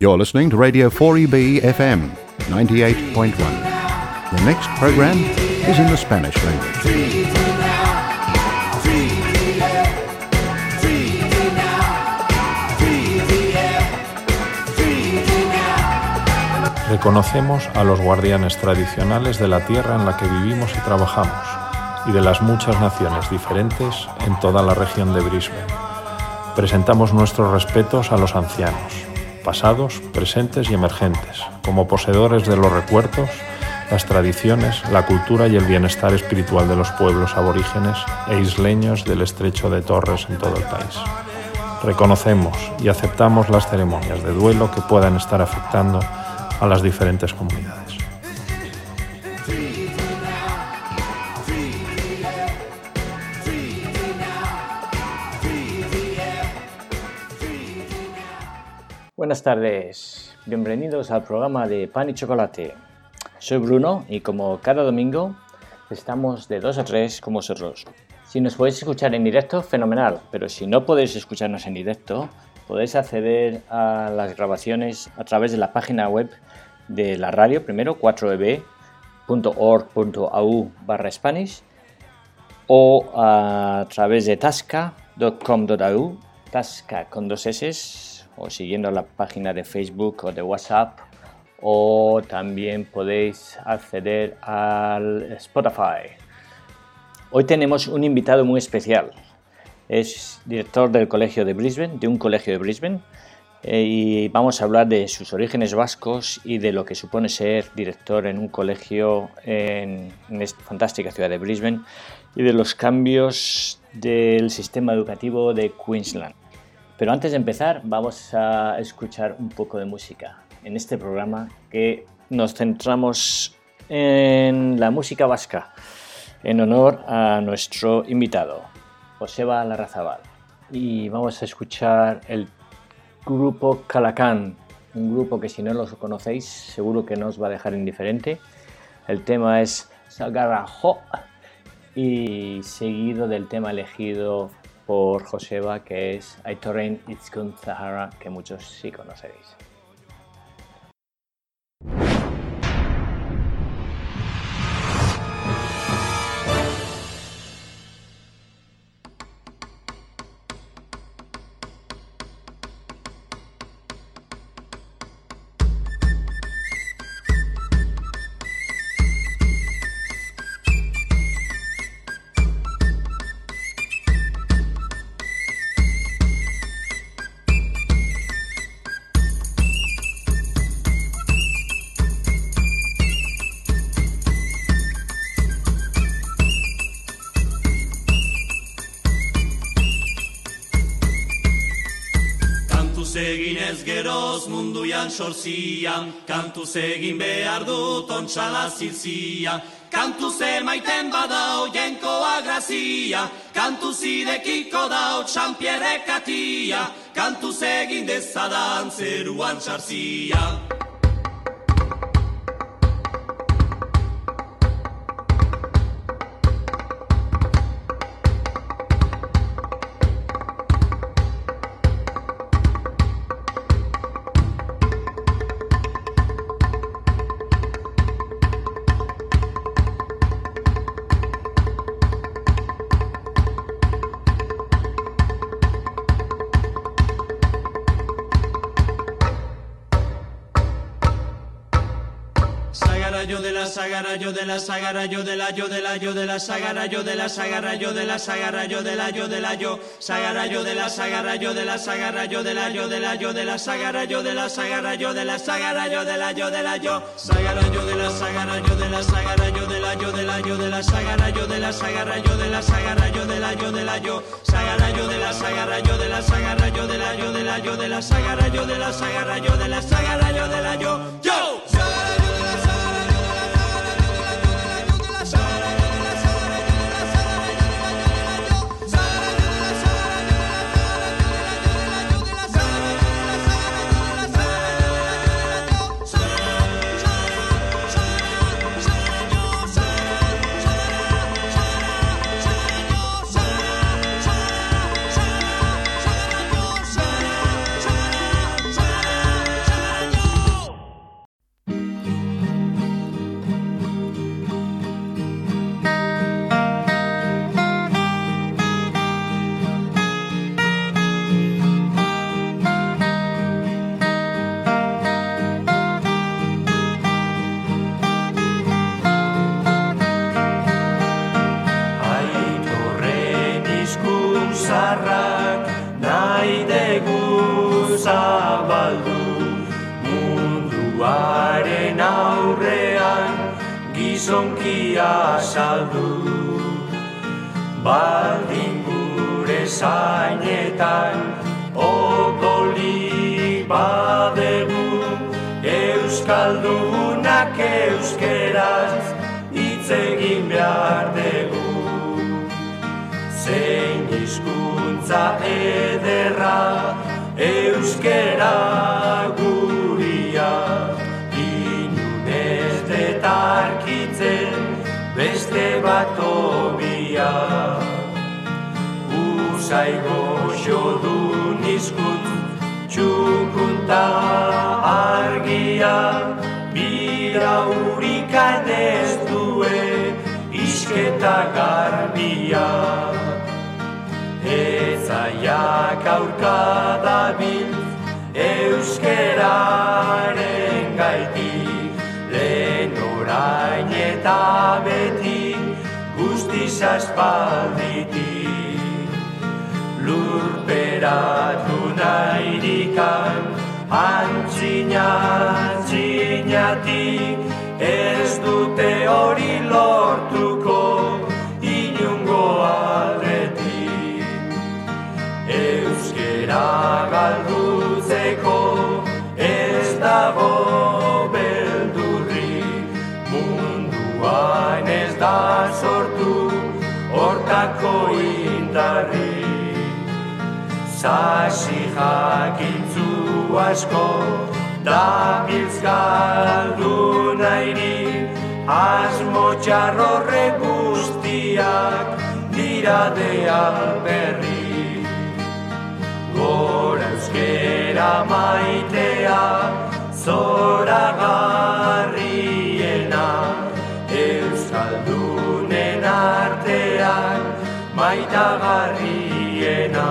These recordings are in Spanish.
You're listening to Radio 4EB FM 98.1. The next program is in the Spanish language. Reconocemos a los guardianes tradicionales de la tierra en la que vivimos y trabajamos y de las muchas naciones diferentes en toda la región de Brisbane. Presentamos nuestros respetos a los ancianos, pasados, presentes y emergentes, como poseedores de los recuerdos, las tradiciones, la cultura y el bienestar espiritual de los pueblos aborígenes e isleños del estrecho de Torres en todo el país. Reconocemos y aceptamos las ceremonias de duelo que puedan estar afectando a las diferentes comunidades. Buenas tardes, bienvenidos al programa de Pan y Chocolate. Soy Bruno y como cada domingo estamos de 2 a 3 con vosotros. Si nos podéis escuchar en directo, fenomenal, pero si no podéis escucharnos en directo, podéis acceder a las grabaciones a través de la página web de la radio, primero 4eb.org.au barra Spanish o a través de tasca.com.au, tasca con dos S, o siguiendo la página de Facebook o de WhatsApp, o también podéis acceder al Spotify. Hoy tenemos un invitado muy especial. Es director del Colegio de Brisbane, de un colegio de Brisbane, eh, y vamos a hablar de sus orígenes vascos y de lo que supone ser director en un colegio en, esta fantástica ciudad de Brisbane y de los cambios del sistema educativo de Queensland. Pero antes de empezar vamos a escuchar un poco de música en este programa que nos centramos en la música vasca en honor a nuestro invitado, Joseba Larrazabal. Y vamos a escuchar el grupo Calacán, un grupo que si no los conocéis seguro que no os va a dejar indiferente. El tema es Sagarajo y seguido del tema elegido por Joseba que es Aitorein Itzkun Zahara, que muchos sí conoceréis. Sorzian, kantuz egin behar dut ontxala zilzia. Kantuz emaiten badau jenkoa grazia, kantuz idekiko dau txampierre katia, kantuz egin dezadan zeruan txarzia. La sagara yo de la yo de la yo de la sagara yo de la sagara yo de la sagara yo de la yo de la yo sagara yo de la sagara yo de la sagara yo de la yo de la yo de la sagara yo de la sagara yo de la sagara yo de la yo de la yo sagara yo de la sagara yo de la sagara yo de la yo de la yo de la sagara yo de la sagara yo de la sagara yo de la yo de la yo sagara yo de la sagara yo de la sagara yo de la yo de la yo de la sagara yo de la sagara yo de la sagara yo de la yo Usai goxo du nizkunt txukunta argia Bira hurikan ez due isketa garbia. Ezaiak aurka dabil euskeraren gaitik Lehen orain eta beti guztiz aspalditik Lurperatu nahidikan antzina antzinatik Ez dute hori lortuko inungo aldetik Euskera galdutzeko ez dago beldurri. Munduan ez da sortu hortako indarri Zasi jakintzu asko da biltz galdu nahi Asmo txarrorre guztiak dira de alberri Gora euskera maitea zora garriena Euskaldunen artean maitagarriena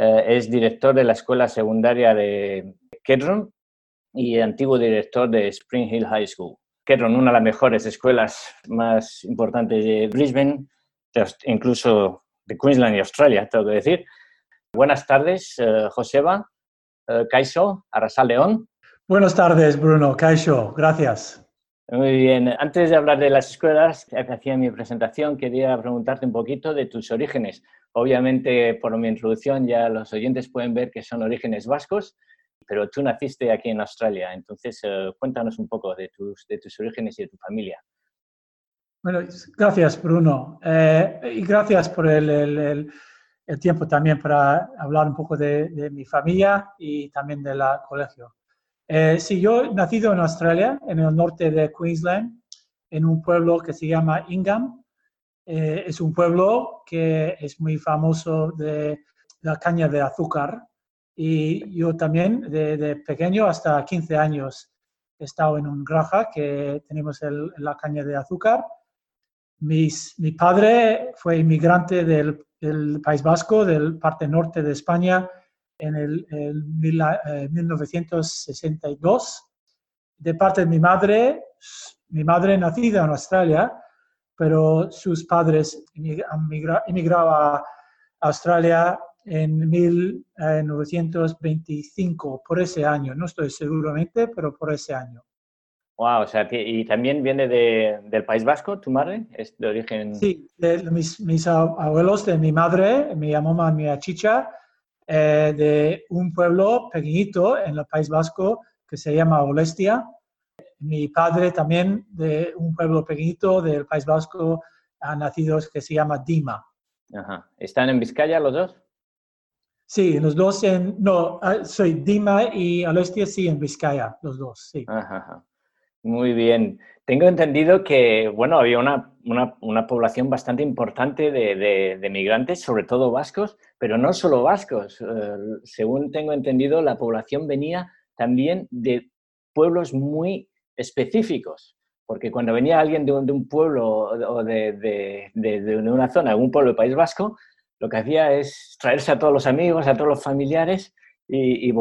Eh, es director de la Escuela Secundaria de Kedron y antiguo director de Spring Hill High School. Kedron, una de las mejores escuelas más importantes de Brisbane, incluso de Queensland y Australia, tengo que decir. Buenas tardes, eh, Joseba. Eh, Kaiso, León. Buenas tardes, Bruno. Kaisho, gracias. Muy bien. Antes de hablar de las escuelas, que hacía mi presentación, quería preguntarte un poquito de tus orígenes. Obviamente, por mi introducción, ya los oyentes pueden ver que son orígenes vascos, pero tú naciste aquí en Australia. Entonces, eh, cuéntanos un poco de tus, de tus orígenes y de tu familia. Bueno, gracias, Bruno. Eh, y gracias por el- el tiempo también para hablar un poco de, de mi familia y también del colegio. Eh, sí, yo nacido en Australia, en el norte de Queensland, en un pueblo que se llama Ingham. Eh, es un pueblo que es muy famoso de la caña de azúcar. Y yo también, de, de pequeño hasta 15 años, he estado en un granja que tenemos el- la caña de azúcar. Mis- mi padre fue inmigrante del, del País Vasco, del parte norte de España, en el, el mil- eh, 1962. De parte de mi madre, mi madre nacida en Australia, pero sus padres emigra- emigraron a Australia en 1925, por ese año. No estoy seguramente, pero por ese año. Wow, o sea, y también viene de- del País Vasco, tu madre, es de origen. Sí, de mis, mis ab- abuelos, de mi madre, mi mamá, mi chicha, eh, de un pueblo pequeñito en el País Vasco que se llama Olestia. Mi padre también de un pueblo pequeñito del País Vasco, ha nacido que se llama Dima. Ajá. ¿Están en Vizcaya los dos? Sí, los dos en, no, ah, soy Dima y Olestia, sí, en Vizcaya, los dos, sí. Ajá, ajá. Muy bien. Tengo entendido que, bueno, había una, una- una población bastante importante de, de- de migrantes, sobre todo vascos, pero no solo vascos. Eh, según tengo entendido, la población venía también de pueblos muy específicos, porque cuando venía alguien de un, un pueblo o de, una zona, algún pueblo del País Vasco, lo que hacía es traerse a todos los amigos, a todos los familiares y, y,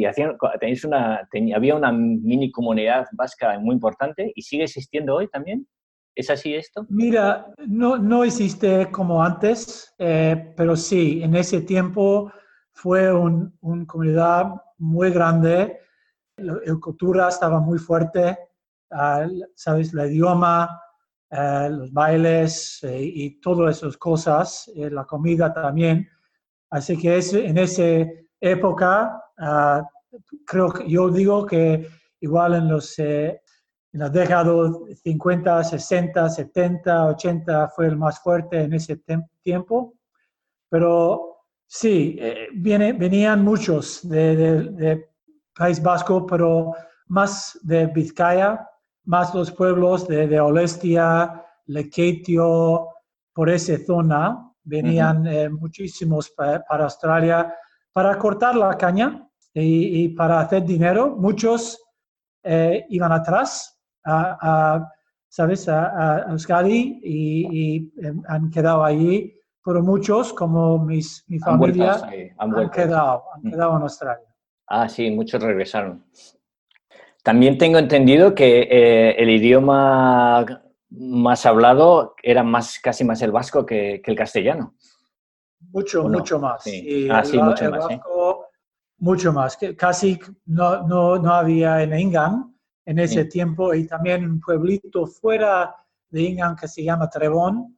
y, hacían, tenéis una, había una mini comunidad vasca muy importante y sigue existiendo hoy también. ¿Es así esto? Mira, no, no existe como antes, eh, pero sí, en ese tiempo fue una un comunidad muy grande, la, cultura estaba muy fuerte, ¿sabes? El idioma, uh, los bailes eh, y todas esas cosas, eh, la comida también. Así que es, en esa época, uh, creo que yo digo que igual en los eh, en la década 50, 60, 70, 80 fue el más fuerte en ese tiempo. Pero sí, eh, viene, venían muchos de, de, de, País Vasco, pero más de Vizcaya, más los pueblos de, de Olestia, Lequetio, por esa zona, venían uh -huh. eh, muchísimos para, para, Australia para cortar la caña y, y para hacer dinero. Muchos eh, iban atrás a, a ¿sabes? A, a Euskadi y, y, han quedado allí, pero muchos, como mis, mi familia, han, sí, han, han quedado, han mm. quedado en Australia. Ah, sí, muchos regresaron. También tengo entendido que eh, el idioma más hablado era más, casi más el vasco que, que el castellano. Mucho, no? mucho más. Sí. ah, sí, el, mucho el más. Vasco. Mucho más. Casi no, no, no había en Ingan, en ese sí. tiempo y también un pueblito fuera de Ingham que se llama Trebón.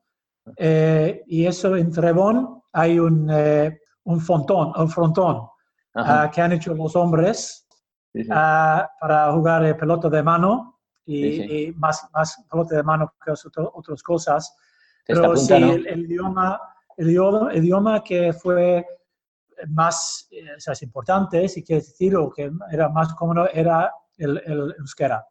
Eh, y eso en Trebón hay un, eh, un, fontón, un frontón uh, que han hecho los hombres sí, sí. Uh, para jugar eh, pelota de mano y, y, más, más pelota de mano que otras cosas. Pero punta, sí, ¿no? el, el, idioma, el, idioma, el idioma que fue más eh, o sea, es importante, si quieres decir, o que era más cómodo, era el, el euskera.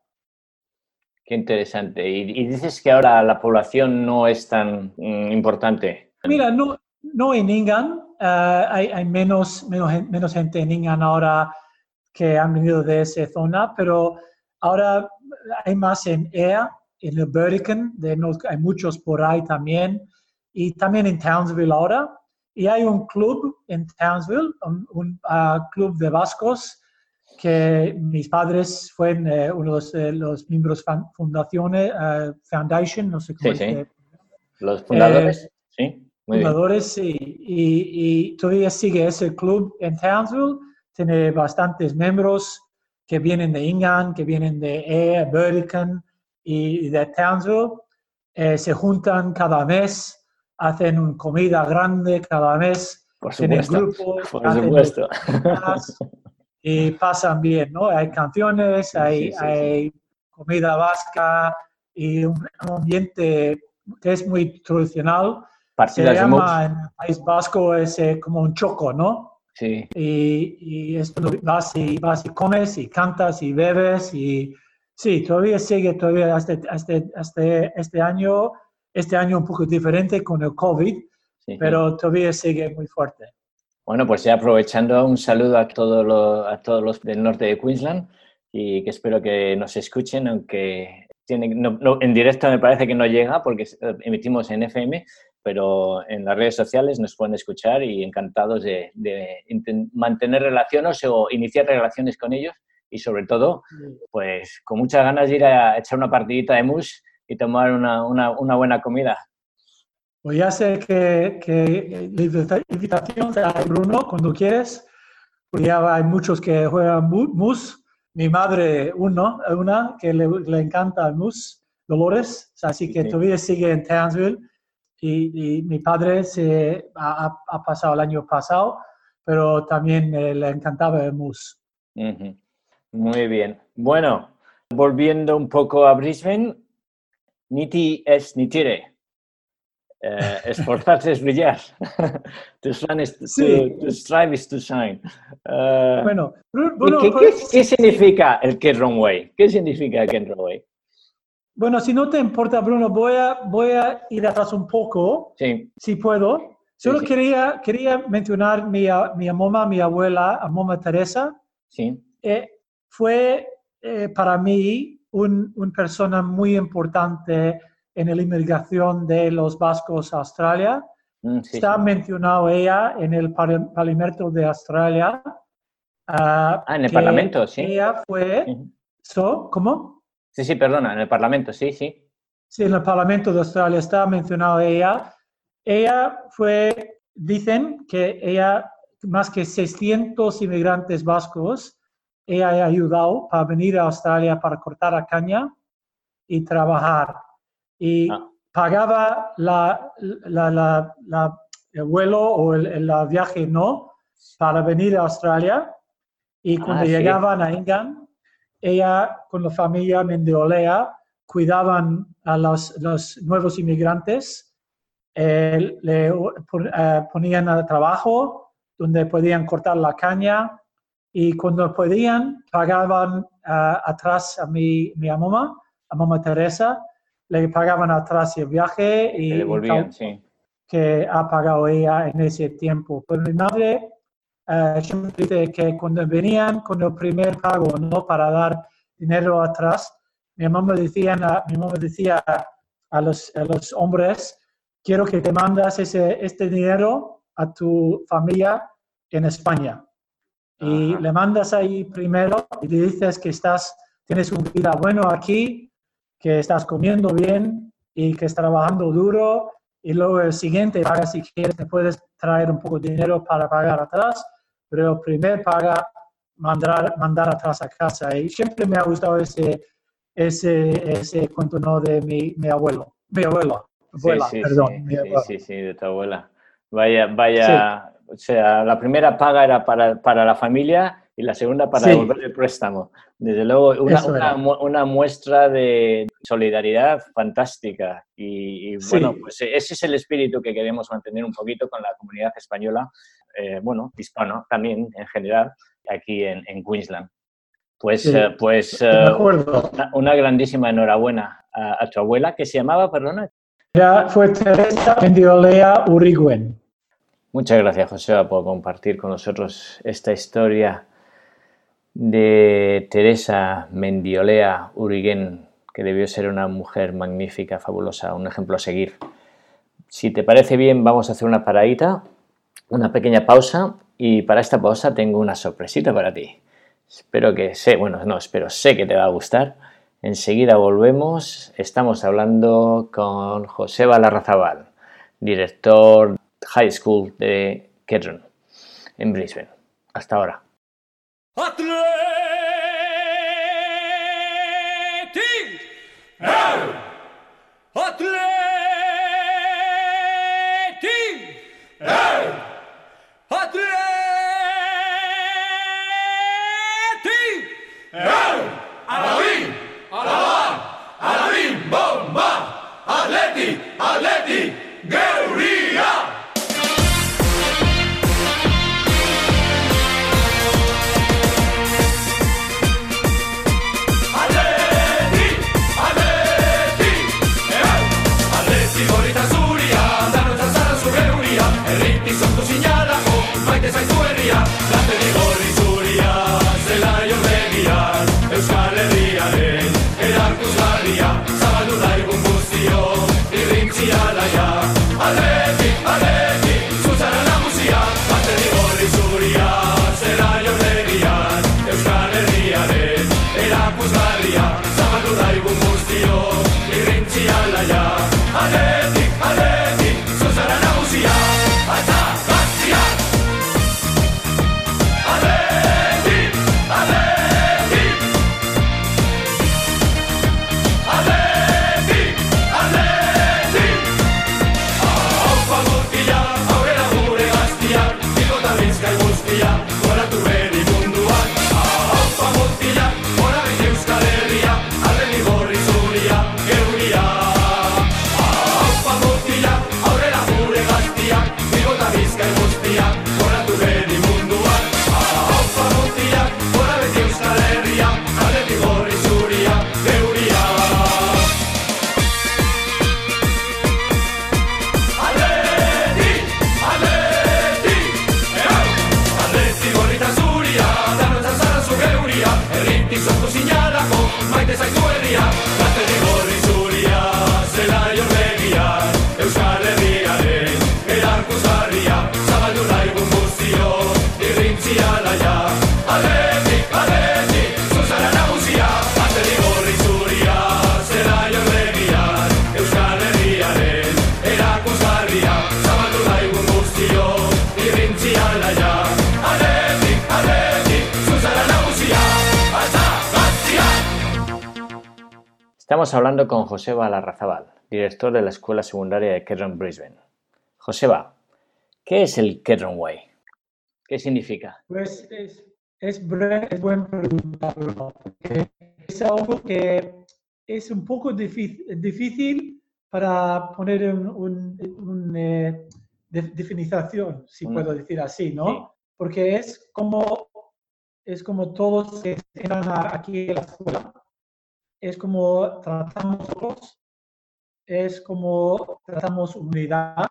Qué interesante. Y, y, dices que ahora la población no es tan mm, importante. Mira, no, no en Ingan, uh, hay, hay menos, menos, menos, gente en Ingan ahora que han venido de esa zona, pero ahora hay más en EA, en el de, hay muchos por ahí también, y también en Townsville ahora. Y hay un club en Townsville, un, un uh, club de vascos, que mis padres fueron eh, uno de los, eh, los, miembros fundaciones, uh, foundation, no sé cómo sí, sí. Los fundadores, eh, sí. Muy fundadores, sí. Y, y, todavía sigue ese club en Townsville. Tiene bastantes miembros que vienen de Ingham, que vienen de E, Burlington y de Townsville. Eh, se juntan cada mes, hacen una comida grande cada mes. Por supuesto. Tienen grupos, Por supuesto. y pasan bien, ¿no? Hay canciones, hay, sí, sí, hay comida vasca y un ambiente que es muy tradicional. Partidas Se llama en el País Vasco es eh, como un choco, ¿no? Sí. Y, y esto vas y, vas y comes y cantas y bebes y sí, todavía sigue todavía hasta, hasta, hasta este año, este año un poco diferente con el COVID, sí, pero todavía sigue muy fuerte. Bueno, pues ya aprovechando, un saludo a todos, los, a todos los del norte de Queensland y que espero que nos escuchen, aunque tienen, no, no, en directo me parece que no llega porque emitimos en FM, pero en las redes sociales nos pueden escuchar y encantados de, de mantener relaciones o iniciar relaciones con ellos y sobre todo, pues con muchas ganas de ir a echar una partidita de mus y tomar una, una, una buena comida. Pues ya sé que, que la invitación a Bruno cuando quieres, porque ya hay muchos que juegan mus. Mi madre, uno, una que le, le encanta el mus, Dolores, así que sí. todavía sigue en Townsville. Y, y mi padre se ha, ha, pasado el año pasado, pero también eh, le encantaba el mus. Uh -huh. Muy bien. Bueno, volviendo un poco a Brisbane, Niti es Nitire. Eh, esforzarse es brillar. to, is, to, sí. to, strive is to shine. Uh, bueno, bueno ¿qué, qué, ¿qué, significa el Ken Runway? ¿Qué significa el Ken Runway? Bueno, si no te importa, Bruno, voy a, voy a ir atrás un poco, sí. si puedo. Solo sí. Quería, quería mencionar mi, mi mamá, mi abuela, a mamá Teresa, sí. eh, fue eh, para mí una persona muy importante en la inmigración de los vascos a Australia. Mm, sí, Está sí. mencionado ella en el par- Parlamento de Australia. ah, Ah, en el Parlamento, sí. Ella fue, Ujú. so- ¿cómo? Sí, sí, perdona, en el Parlamento, sí, sí. Sí, en el Parlamento de Australia está mencionado ella. Ella fue, dicen que ella, más que 600 inmigrantes vascos, ella ha ayudado para venir a Australia para cortar la caña y trabajar. Y Ah. pagaba la, la- la- la- el vuelo o el, el viaje no para venir a Australia. Y cuando Ah, sí. llegaban a Ingan, ella con la familia Mendeolea cuidaban a los, los nuevos inmigrantes, eh, le eh, ponían a trabajo donde podían cortar la caña y cuando podían pagaban ah, atrás a mi, mi mamá, a mamá Teresa, le pagaban atrás el viaje y, devolvían, tal sí. que ha pagado ella en ese tiempo. Pero mi madre eh, siempre dice que cuando venían con el primer pago, ¿no? Para dar dinero atrás, mi mamá decía, mi mamá decía a los, a los hombres, quiero que te mandas ese, este dinero a tu familia en España. Y Ajá. le mandas ahí primero y le dices que estás, tienes una vida bueno aquí, que estás comiendo bien y que estás trabajando duro y luego el siguiente paga si quieres, te puedes traer un poco de dinero para pagar atrás, pero el primer paga mandar, mandar atrás a casa. Y siempre me ha gustado ese, ese, ese cuento ¿no? de mi, mi abuelo, mi abuelo, abuela, sí, sí, perdón, sí, mi abuela. sí, sí, de tu abuela. Vaya, vaya, o sea, la primera paga era para, para la familia y la segunda para Sí. devolver el préstamo. Desde luego, una, una, una muestra de solidaridad fantástica. Y, y, bueno, Sí. pues ese es el espíritu que queremos mantener un poquito con la comunidad española, eh, bueno, hispano también en general, aquí en, en Queensland. Pues, Sí. eh, pues eh, una, una grandísima enhorabuena a, a tu abuela, que se llamaba, perdona, Ya fue Teresa Mendiolea Urigüen. Muchas gracias, Joseba, por compartir con nosotros esta historia de Teresa Mendiolea Uriguén, que debió ser una mujer magnífica, fabulosa, un ejemplo a seguir. Si te parece bien, vamos a hacer una paradita, una pequeña pausa, y para esta pausa tengo una sorpresita para ti. Espero que sé, bueno, no, espero, sé que te va a gustar. Enseguida volvemos. Estamos hablando con Joseba Larrazabal, director High School de Kedron, en Brisbane. Hasta ahora. Atletik! Now! Socialaya. Estamos hablando con Joseba Larrazabal, director de la Escuela Secundaria de Kedron Brisbane. Joseba, ¿qué es el Kedron Way? ¿Qué significa? Pues es, es, es buen pregunta, Bruno, porque es algo que es un poco difícil, difícil para poner un, un, un, eh, de- definición, si puedo decir así, ¿no? sí. Porque es como, es como todos que a- aquí a la escuela, es como tratamos todos, es como tratamos unidad,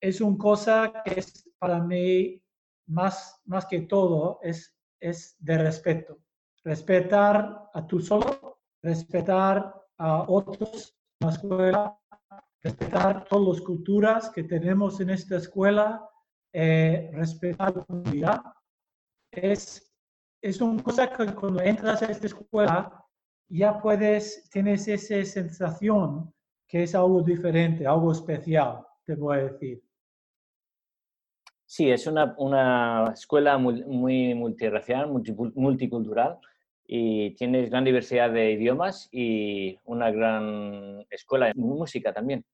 es una cosa que es para mí más, más que todo es, es de respeto. Respetar a tú solo, respetar a otros en la escuela, respetar todas las culturas que tenemos en esta escuela, eh, respetar la comunidad. Es, es una cosa que cuando entras a esta escuela ya puedes, tienes esa sensación que es algo diferente, algo especial, te voy a decir. Sí, es una, una escuela muy, muy multirracial, multipu- multicultural y tienes gran diversidad de idiomas y una gran escuela de música también.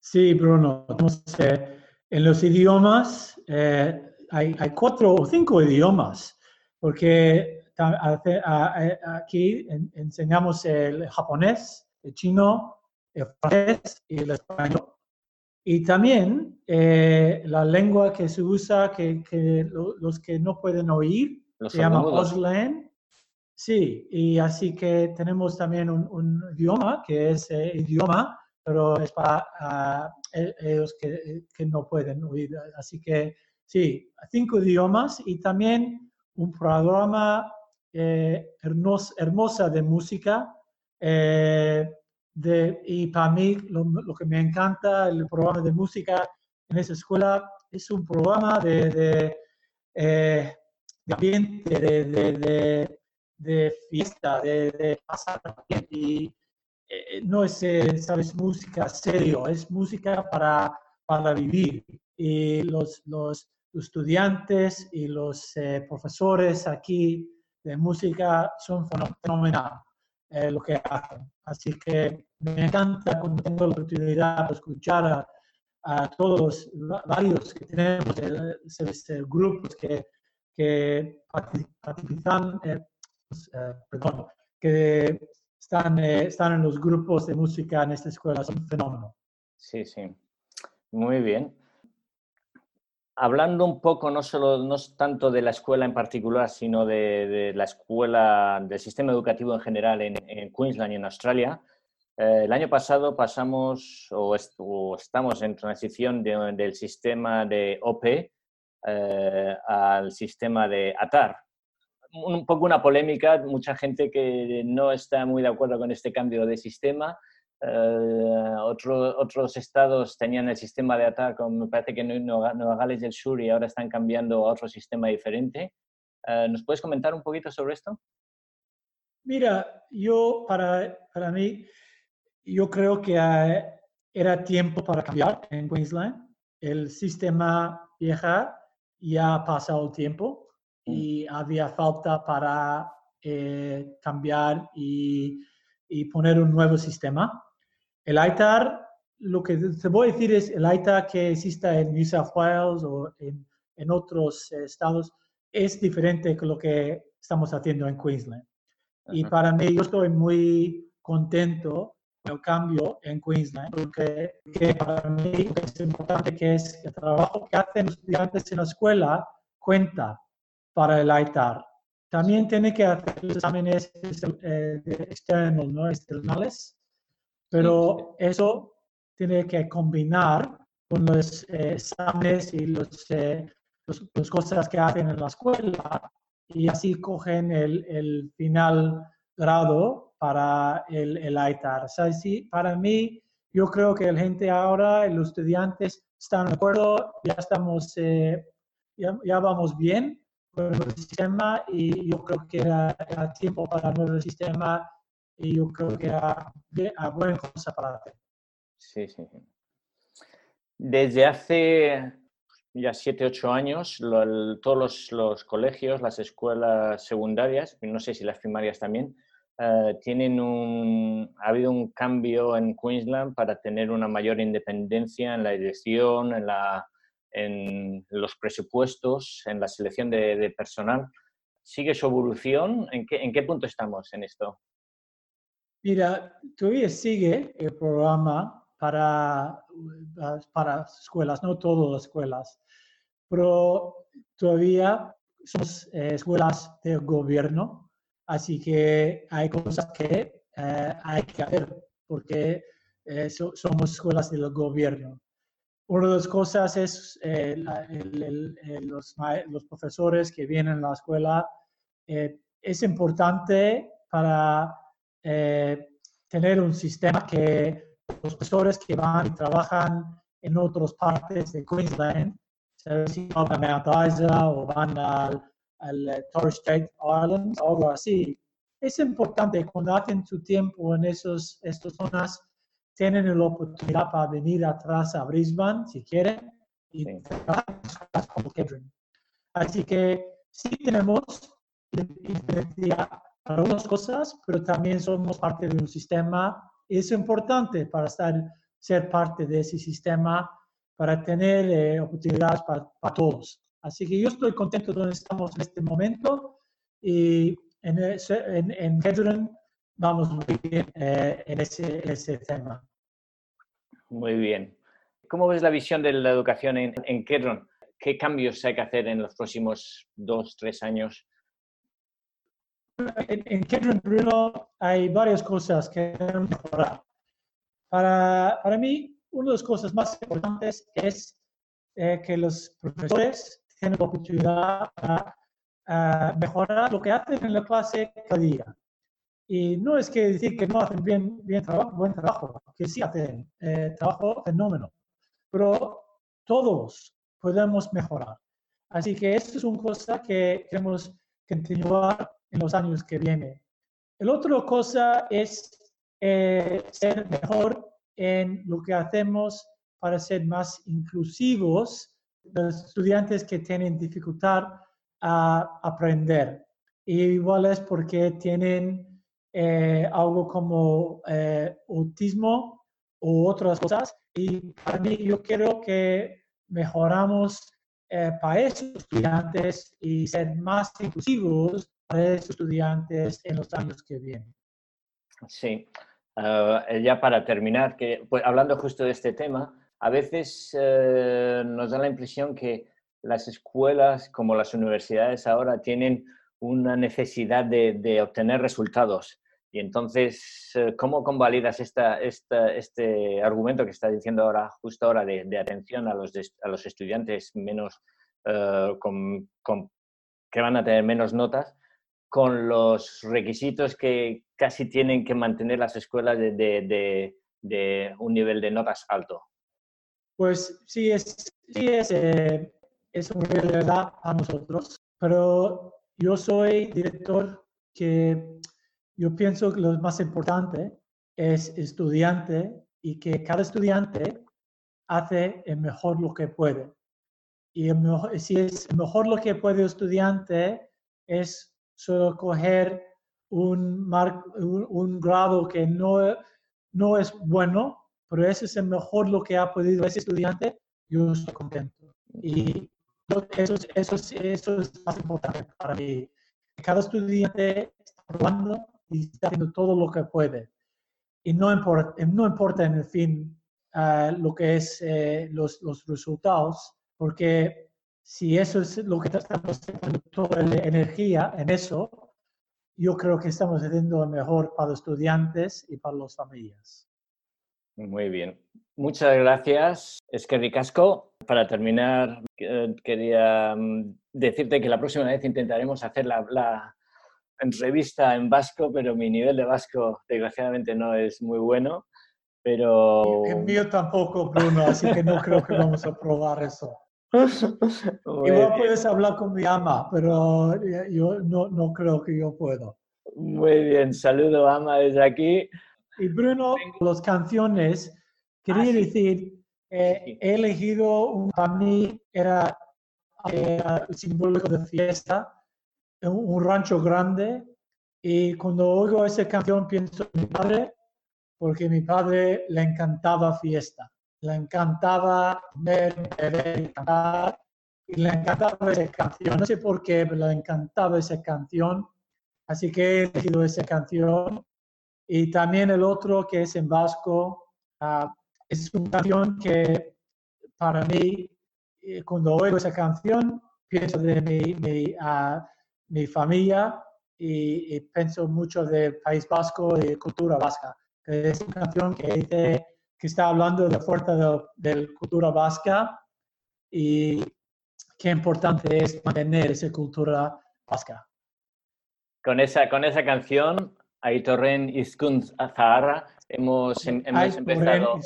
Sí, Bruno. Entonces, eh, en los idiomas eh, hay, hay cuatro o cinco idiomas, porque aquí en- enseñamos el japonés, el chino, el francés y el español. Y también eh, la lengua que se usa, que, que lo- los que no pueden oír, Los se llama. Auslan. Sí, y así que tenemos también un, un idioma que es eh, idioma, pero es para e- ellos que, que no pueden oír. Así que sí, cinco idiomas y también un programa eh, hermos- hermosa de música. eh, y para mí lo, que me encanta el programa de música en esa escuela es un programa de, eh, ambiente, de, fiesta, de, pasar. Y no es, sabes, música serio, es música para, para vivir. Y los, los estudiantes y los profesores aquí de música son feno- fenomenal eh, lo que hacen. Así que me encanta cuando tengo la oportunidad de escuchar a, a todos, va- varios que tenemos, eh, grupos que, que parti- participan, eh, pues, eh, perdón, que están, están en los grupos de música en esta escuela, son un fenómeno. Sí, sí. Muy bien. Hablando un poco, no solo, no tanto de la escuela en particular, sino de, de la escuela, del sistema educativo en general en, en Queensland y en Australia. eh, el año pasado pasamos o, est- o estamos en transición de- del sistema de OP eh, al sistema de ATAR. Un, un poco una polémica, mucha gente que no está muy de acuerdo con este cambio de sistema. Eh, otro- otros estados tenían el sistema de ATAR, como me parece que en Nueva Gales del Sur, y ahora están cambiando a otro sistema diferente. Eh, ¿Nos puedes comentar un poquito sobre esto? Mira, yo para, para mí, yo creo que eh, era tiempo para cambiar en Queensland. El sistema vieja ya ha pasado el tiempo y había falta para eh, cambiar y, y poner un nuevo sistema. El ITAR, lo que te voy a decir es el ITAR que existe en New South Wales o en, en otros eh, estados es diferente que lo que estamos haciendo en Queensland. Y para mí, yo estoy muy contento con el cambio en Queensland, porque que para mí es importante que es el trabajo que hacen los estudiantes en la escuela cuenta para el ITAR. También tiene que hacer los exámenes eh, externos, ¿no? externales, pero eso tiene que combinar con los eh, exámenes y los, eh, los- las cosas que hacen en la escuela y así cogen el, el final grado para el, el ITAR. O sea, sí, para mí, yo creo que la gente ahora, los estudiantes están de acuerdo, ya estamos, eh, ya, ya, vamos bien con el sistema y yo creo que era, era tiempo para el nuevo sistema y yo creo que era una buena cosa para hacer. Sí, sí. Desde hace ya siete, ocho años, lo, el, todos los, los, colegios, las escuelas secundarias, no sé si las primarias también, uh, tienen un, ha habido un cambio en Queensland para tener una mayor independencia en la dirección, en, la, en los presupuestos, en la selección de, de personal. ¿Sigue su evolución? ¿En qué, ¿En qué punto estamos en esto? Mira, todavía sigue el programa para, para escuelas, no todas las escuelas, pero todavía somos eh, escuelas de gobierno, así que hay cosas que eh, hay que hacer porque eh, so, somos escuelas del gobierno. Una de las cosas es los, los, profesores que vienen a la escuela. es importante para tener un sistema que los profesores que van y trabajan en otras partes de Queensland, si van a Mount Isa o van al, al Torres Strait Islands o algo así, es importante cuando hacen su tiempo en esos, estas zonas, tienen la oportunidad para venir atrás a Brisbane si quieren y sí. como. Así que sí tenemos diferencia para algunas cosas, pero también somos parte de un sistema es importante para estar, ser parte de ese sistema, para tener eh, oportunidades para, para, todos. Así que yo estoy contento donde estamos en este momento y en, en, en Kedron vamos muy bien eh, en ese, ese tema. Muy bien. ¿Cómo ves la visión de la educación en, en Kedron? ¿Qué cambios hay que hacer en los próximos dos, tres años en, en Bruno hay varias cosas que mejorar. Para, para mí, una de las cosas más importantes es eh, que los profesores tienen la oportunidad para uh, mejorar lo que hacen en la clase cada día. Y no es que decir que no hacen bien, bien trabajo, buen trabajo, que sí hacen eh, trabajo fenómeno, pero todos podemos mejorar. Así que esto es una cosa que queremos continuar en los años que vienen. El otra cosa es eh, ser mejor en lo que hacemos para ser más inclusivos los estudiantes que tienen dificultad a aprender. Y igual es porque tienen eh, algo como eh, autismo u otras cosas. Y para mí yo quiero que mejoramos para esos estudiantes y ser más inclusivos esos estudiantes en los años que vienen. Sí, uh, ya para terminar, que, pues, hablando justo de este tema, a veces uh, nos da la impresión que las escuelas como las universidades ahora tienen una necesidad de, obtener resultados. Y entonces, uh, ¿cómo convalidas esta, este argumento que está diciendo ahora, justo ahora, de, atención a los, a los estudiantes menos, con, con, que van a tener menos notas, con los requisitos que casi tienen que mantener las escuelas de, de, de, de un nivel de notas alto? Pues sí, es, sí es, eh, es un nivel de verdad a nosotros, pero yo soy director que yo pienso que lo más importante es estudiante y que cada estudiante hace el mejor lo que puede. Y el mejor, si es mejor lo que puede el estudiante es solo coger un, mar, un, un, grado que no, no es bueno, pero ese es el mejor lo que ha podido ese estudiante, yo estoy contento. Y eso, eso, eso es más importante para mí. Cada estudiante está probando y está haciendo todo lo que puede. Y no importa, no importa en el fin uh, lo que es uh, los, los resultados, porque si eso es lo que estamos haciendo toda la energía en eso, yo creo que estamos haciendo lo mejor para los estudiantes y para las familias. Muy bien. Muchas gracias, que ricasco. Para terminar, quería mm, decirte que la próxima vez intentaremos hacer la, la, entrevista en vasco, pero mi nivel de vasco desgraciadamente no es muy bueno. Pero... El mío tampoco, Bruno, así que no creo que vamos a probar eso. Igual puedes hablar con mi ama, pero yo no, no creo que yo puedo. Muy bien, saludo ama desde aquí. Y Bruno, las canciones, quería ah, decir, eh, he elegido, para mí era, era simbólico de fiesta, un, un, rancho grande, y cuando oigo esa canción pienso en mi padre, porque a mi padre le encantaba fiesta le encantaba ver, beber y cantar, y le encantaba esa canción. No sé por qué, pero le encantaba esa canción, así que he elegido esa canción. Y también el otro que es en vasco, uh, es una canción que para mí, eh, cuando oigo esa canción, pienso de mi, mi, mi familia y, y, pienso mucho del País Vasco y cultura vasca. Es una canción que dice que está hablando de la fuerza de, la cultura vasca y qué importante es mantener esa cultura vasca. Con esa, con esa canción, Aitorren Iskun Zahara, hemos, em, hemos empezado...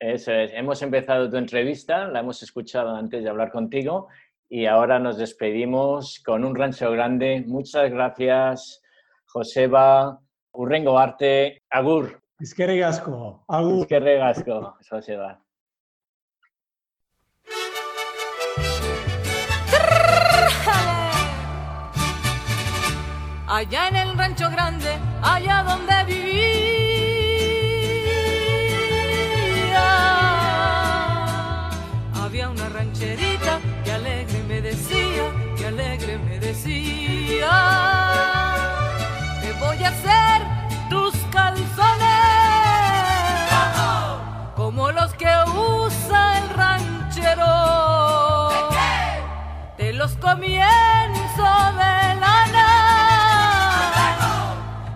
Eso es, hemos empezado tu entrevista, la hemos escuchado antes de hablar contigo y ahora nos despedimos con un rancho grande. Muchas gracias, Joseba, Urrengo Arte, Agur. Eskerrik asko. Agur. Eskerrik asko, Joseba. Allá en el rancho grande, allá donde vivía, había una rancherita que alegre me decía, que alegre me decía, te voy a hacer Comienzos de lana,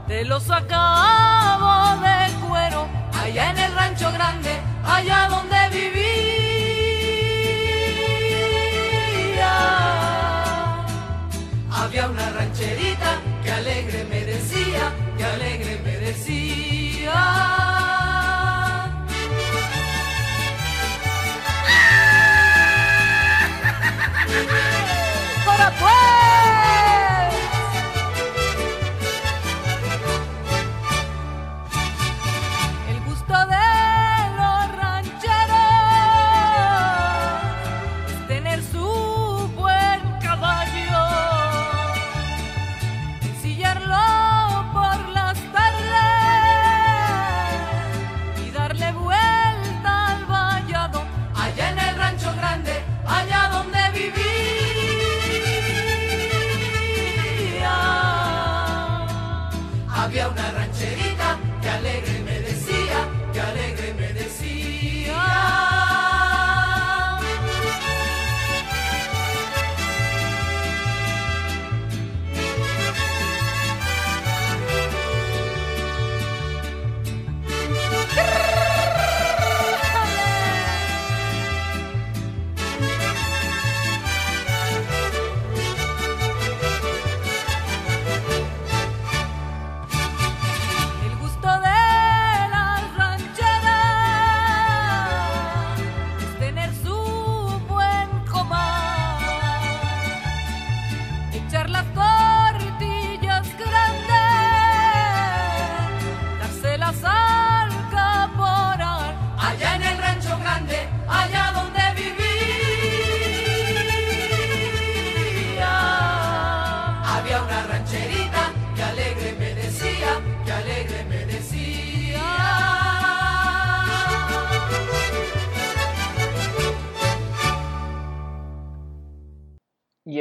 de los acabo de cuero, allá en el rancho grande, allá donde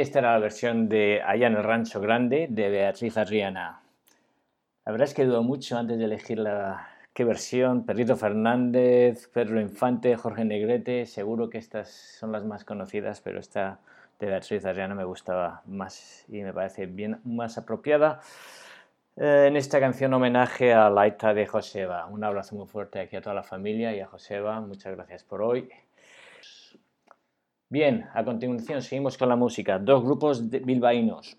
esta era la versión de Allá en el Rancho Grande de Beatriz Arriana. La verdad es que dudó mucho antes de elegir la, qué versión. Perrito Fernández, Pedro Infante, Jorge Negrete. Seguro que estas son las más conocidas, pero esta de Beatriz Arriana me gustaba más y me parece bien más apropiada. eh, en esta canción homenaje a la Aita de Joseba. Un abrazo muy fuerte aquí a toda la familia y a Joseba. Muchas gracias por hoy. Bien, a continuación seguimos con la música. Dos grupos de bilbaínos,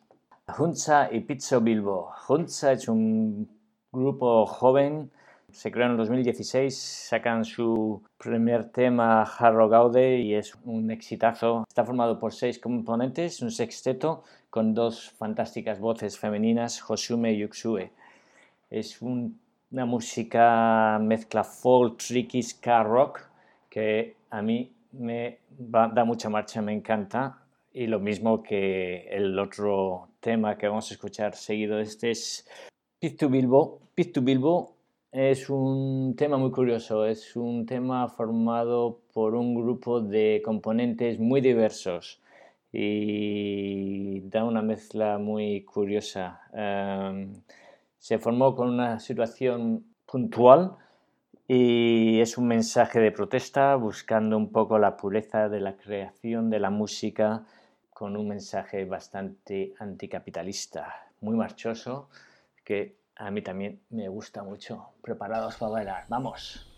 Hunza y Pizzo Bilbo. Hunza es un grupo joven, se creó en el 2016, sacan su primer tema Harro Gaude y es un exitazo. Está formado por seis componentes, un sexteto con dos fantásticas voces femeninas, Josume y Yuxue. Es un- una música mezcla folk, tricky, ska, rock, que a mí me va- da mucha marcha, me encanta. Y lo mismo que el otro tema que vamos a escuchar seguido este es Pit to Bilbo. Pit to Bilbo es un tema muy curioso, es un tema formado por un grupo de componentes muy diversos y da una mezcla muy curiosa. Em, se formó con una situación puntual y es un mensaje de protesta buscando un poco la pureza de la creación de la música con un mensaje bastante anticapitalista, muy marchoso, que a mí también me gusta mucho. Preparados para bailar, vamos.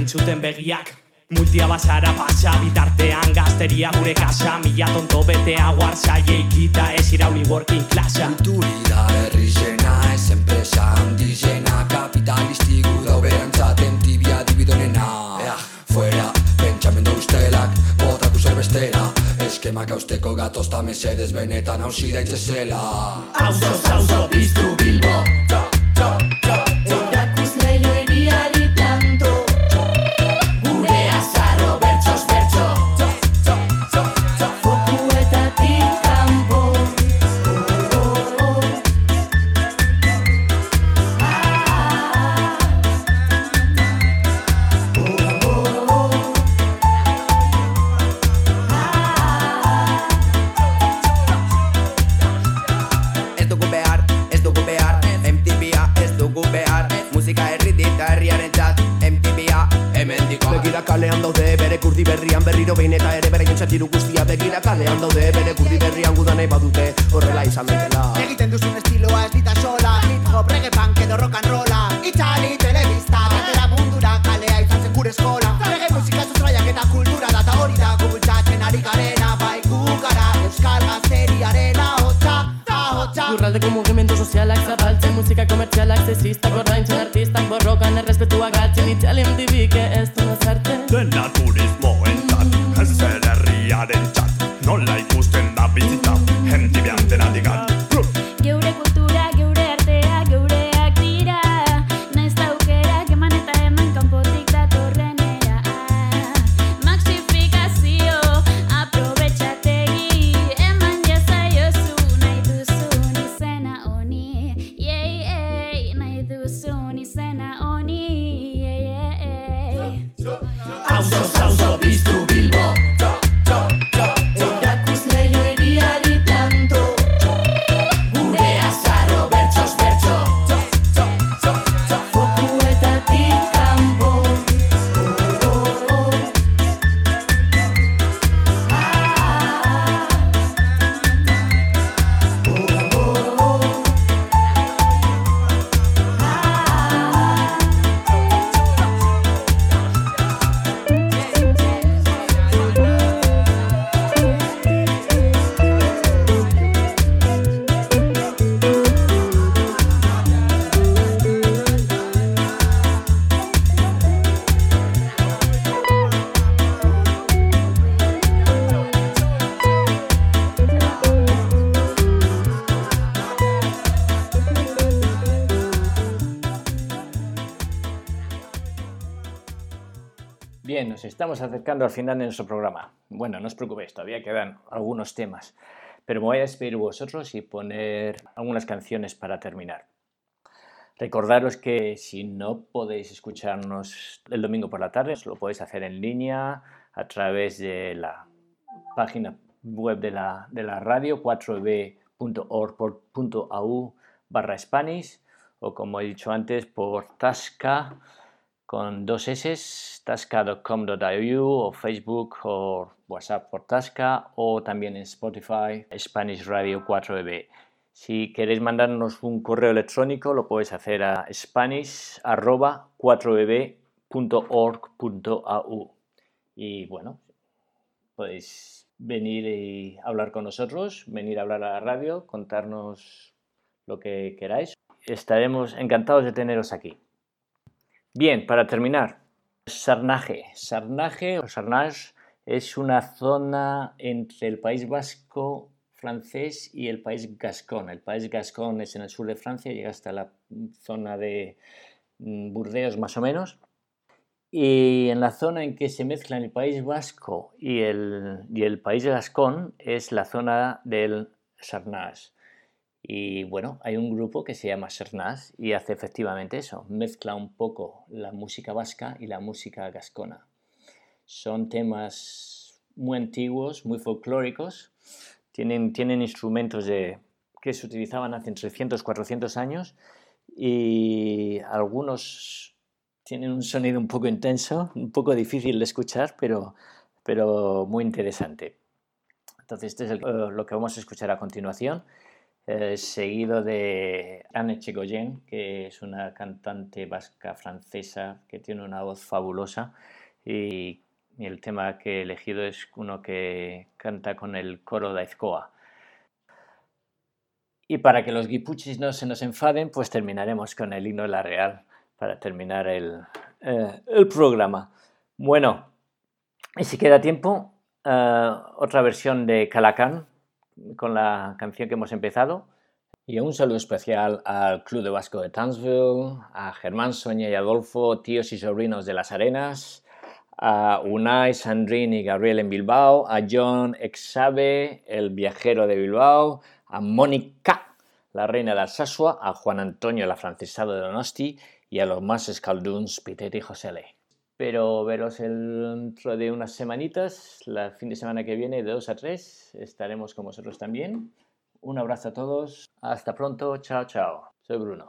Entzuten begiak Multia basara pasa bitartean gazteria gure kasa. Mila tonto betea guarzaile ikita ez irauli working classa. Kulturida herri zena, ez enpresa handizena Kapitalistiku dauberantzat tibia dibidonena. Ea, fuera, pentsamendu ustelak, botatu zerbestera Eskemak hausteko gatozta mesedez benetan hausi daitzezela Auzo, auzo, biztu Bilbo. Erakusle estamos acercando al final de nuestro programa. Bueno, no os preocupéis, todavía quedan algunos temas, pero me voy a despedir vosotros y poner algunas canciones para terminar. Recordaros que si no podéis escucharnos el domingo por la tarde, lo podéis hacer en línea a través de la página web de la, de la radio 4b.org.au barra Spanish o como he dicho antes por Tasca con dos S, tasca.com.au o Facebook o WhatsApp por Tasca o también en Spotify Spanish Radio 4EB. Si queréis mandarnos un correo electrónico lo podéis hacer a spanish.4eb.org.au y bueno, podéis venir y hablar con nosotros, venir a hablar a la radio, contarnos lo que queráis. Estaremos encantados de teneros aquí. Bien, para terminar, Sarnaje. Sarnaje o Sarnage es una zona entre el País Vasco francés y el País Gascón. El País Gascón es en el sur de Francia, llega hasta la zona de mm, Burdeos más o menos. Y en la zona en que se mezclan el País Vasco y el, y el País Gascón es la zona del Sarnage. Y bueno, hay un grupo que se llama Sernaz y hace efectivamente eso, mezcla un poco la música vasca y la música gascona. Son temas muy antiguos, muy folclóricos, tienen, instrumentos que se utilizaban hace 300, 400 años y algunos tienen un sonido un poco intenso, un poco difícil de escuchar, pero, pero muy interesante. Entonces, este es eh, lo que vamos a escuchar a continuación, eh, seguido de Anne Chegoyen, que es una cantante vasca francesa que tiene una voz fabulosa y, el tema que he elegido es uno que canta con el coro de Aizkoa. Y para que los guipuchis no se nos enfaden, pues terminaremos con el himno la Real para terminar el, eh, el programa. Bueno, y si queda tiempo, eh, otra versión de Calacán con la canción que hemos empezado. Y un saludo especial al Club de Vasco de Townsville, a Germán, Sonia y Adolfo, tíos y sobrinos de las Arenas, a Unai, Sandrine y Gabriel en Bilbao, a John Exabe, el viajero de Bilbao, a Mónica, la reina de Alsasua, a Juan Antonio, el afrancesado de Donosti, y a los más escalduns, Pitet y Josele. Pero veros dentro de unas semanitas, la fin de semana que viene, de 2 a 3, estaremos con vosotros también. Un abrazo a todos, hasta pronto, chao, chao. Soy Bruno.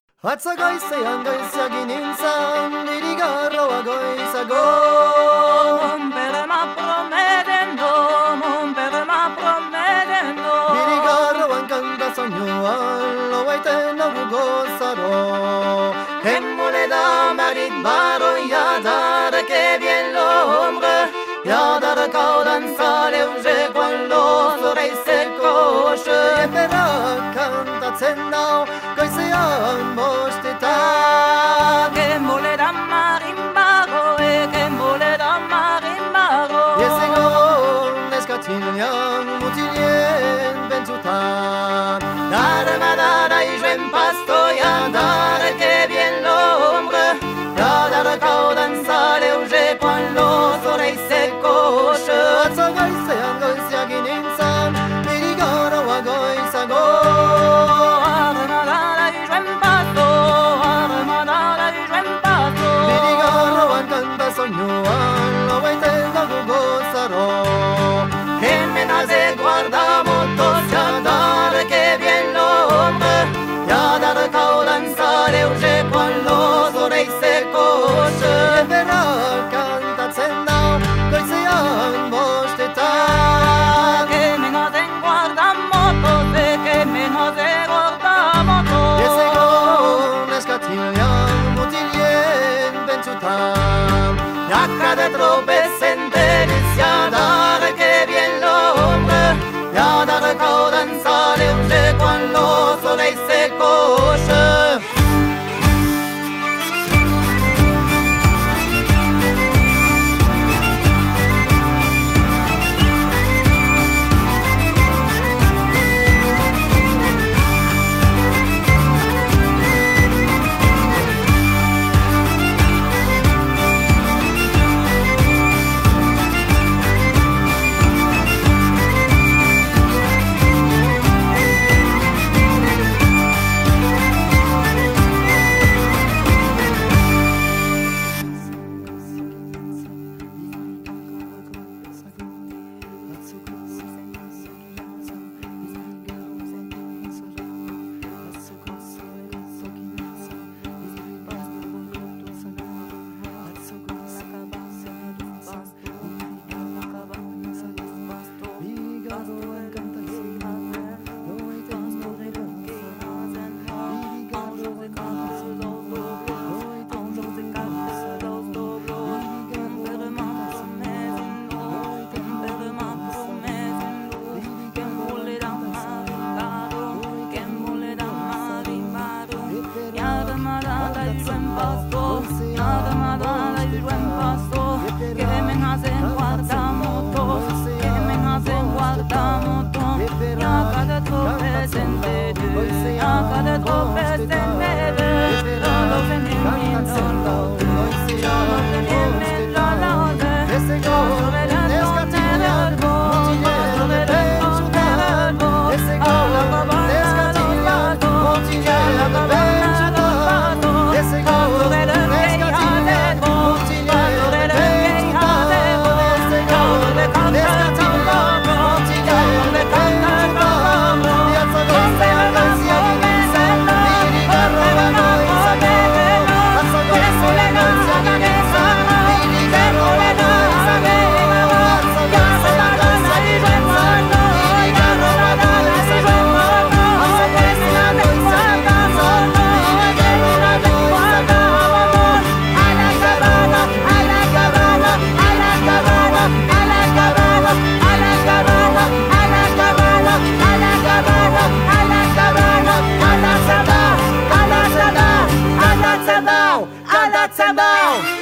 Wow!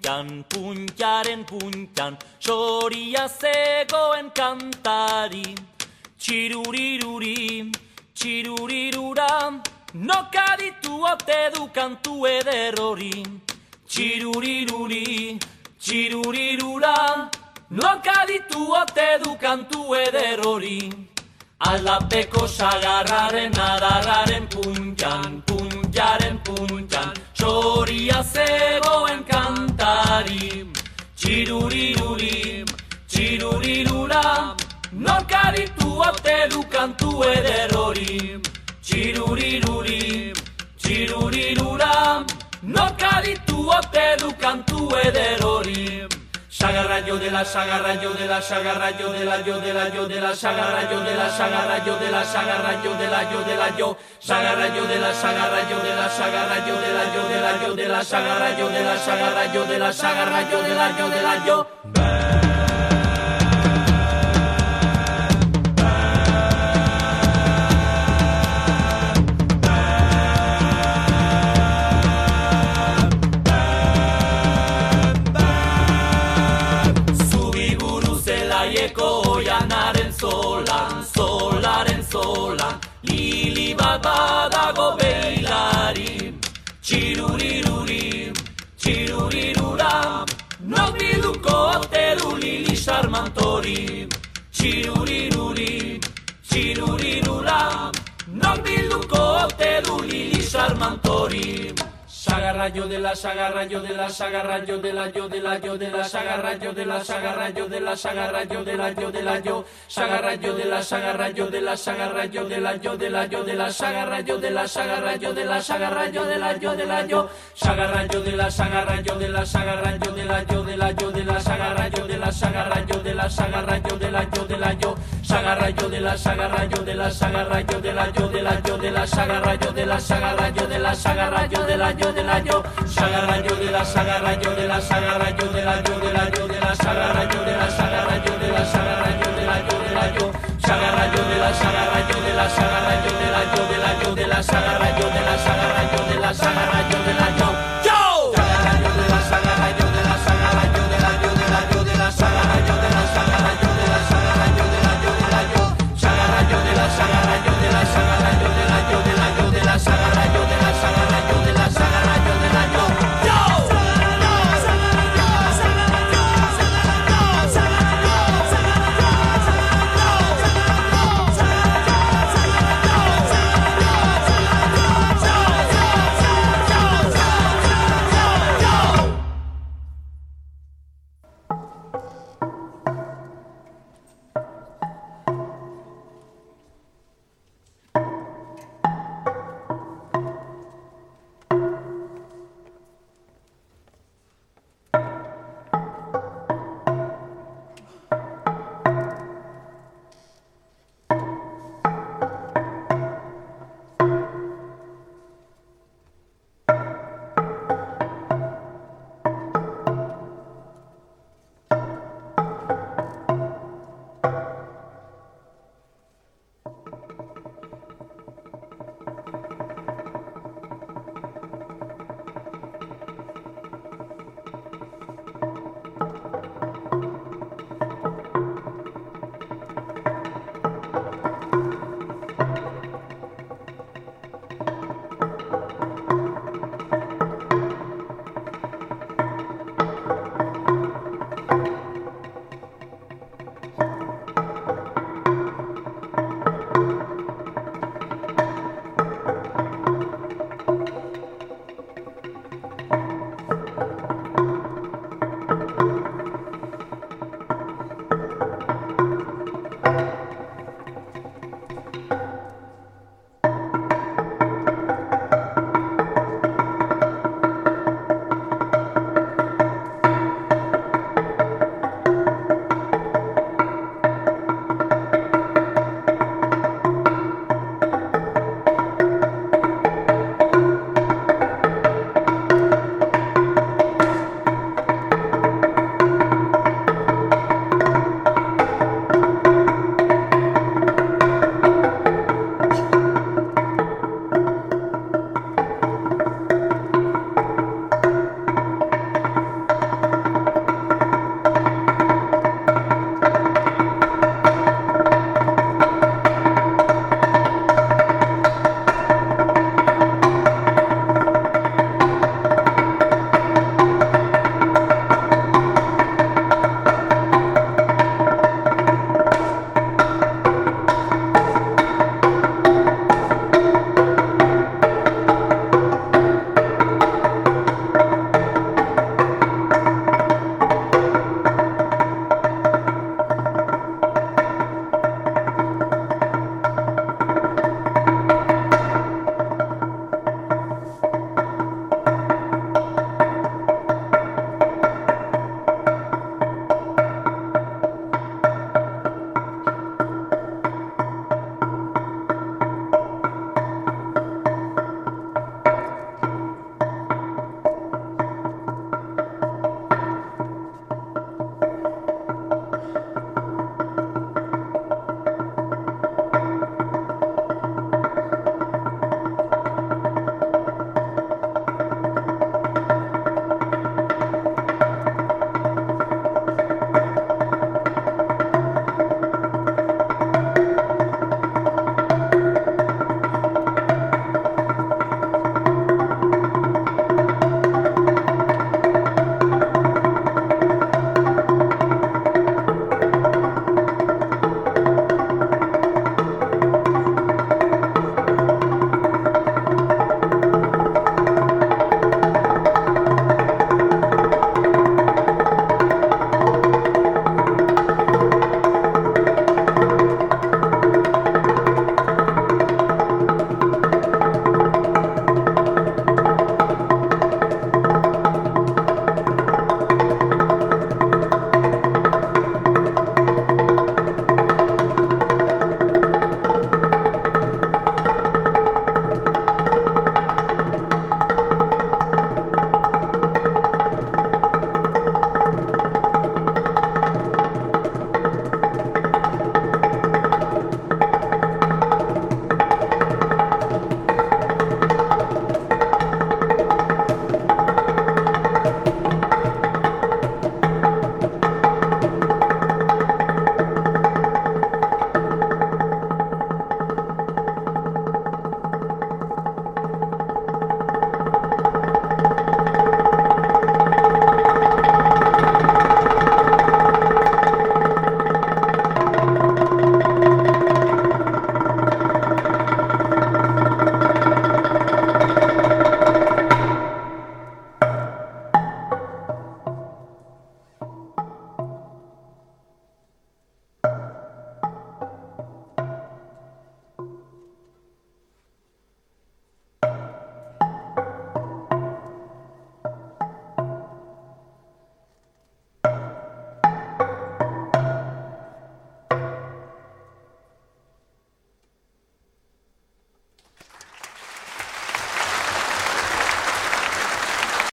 Puntan, puntaren puntan, soria zegoen kantari. Txiruriruri, txirurirura, nokaditu ote du kantu eder hori. Txiruriruri, txirurirura, nokaditu ote du kantu eder hori. Aldapeko sagarraren adarraren puntan, puntaren puntan, soria zegoen kantarim, txiruririm, txirurirura, norkaritu ote du kantu eder hori, txiruririm, txirurirura, norkaritu ote du kantu eder horim. Hori. Sagarrayo de la sagarrayo de la sagarrayo de la yo de la yo de la sagarrayo de la sagarrayo de la sagarrayo de la yo de la yo sagarrayo de la sagarrayo de la sagarrayo de la yo de la yo de la sagarrayo de la sagarrayo de la sagarrayo de la yo de la yo lili sarmantori. Txiruriruri, txirurirura, nok bilduko ote du lili sarmantori. Sagarrayo de la sagarrayo de la sagarrayo de la yo de la yo de la sagarrayo de la sagarrayo de la sagarrayo de la yo de la yo sagarrayo de la sagarrayo de la sagarrayo de la yo de la yo de la sagarrayo de la sagarrayo de la sagarrayo de la yo de la yo sagarrayo de la sagarrayo de la sagarrayo de la yo de la yo de la sagarrayo de la sagarrayo de la sagarrayo de la yo de la yo sagarrayo de la sagarrayo de la sagarrayo de la yo de la yo de la sagarrayo de la sagarrayo de la sagarrayo de la yo de la yo sagarrayo de la sagarrayo de la sagarrayo de la yo de la yo de la sagarrayo de la sagarrayo de la sagarrayo de la yo de la yo sagarrayo de la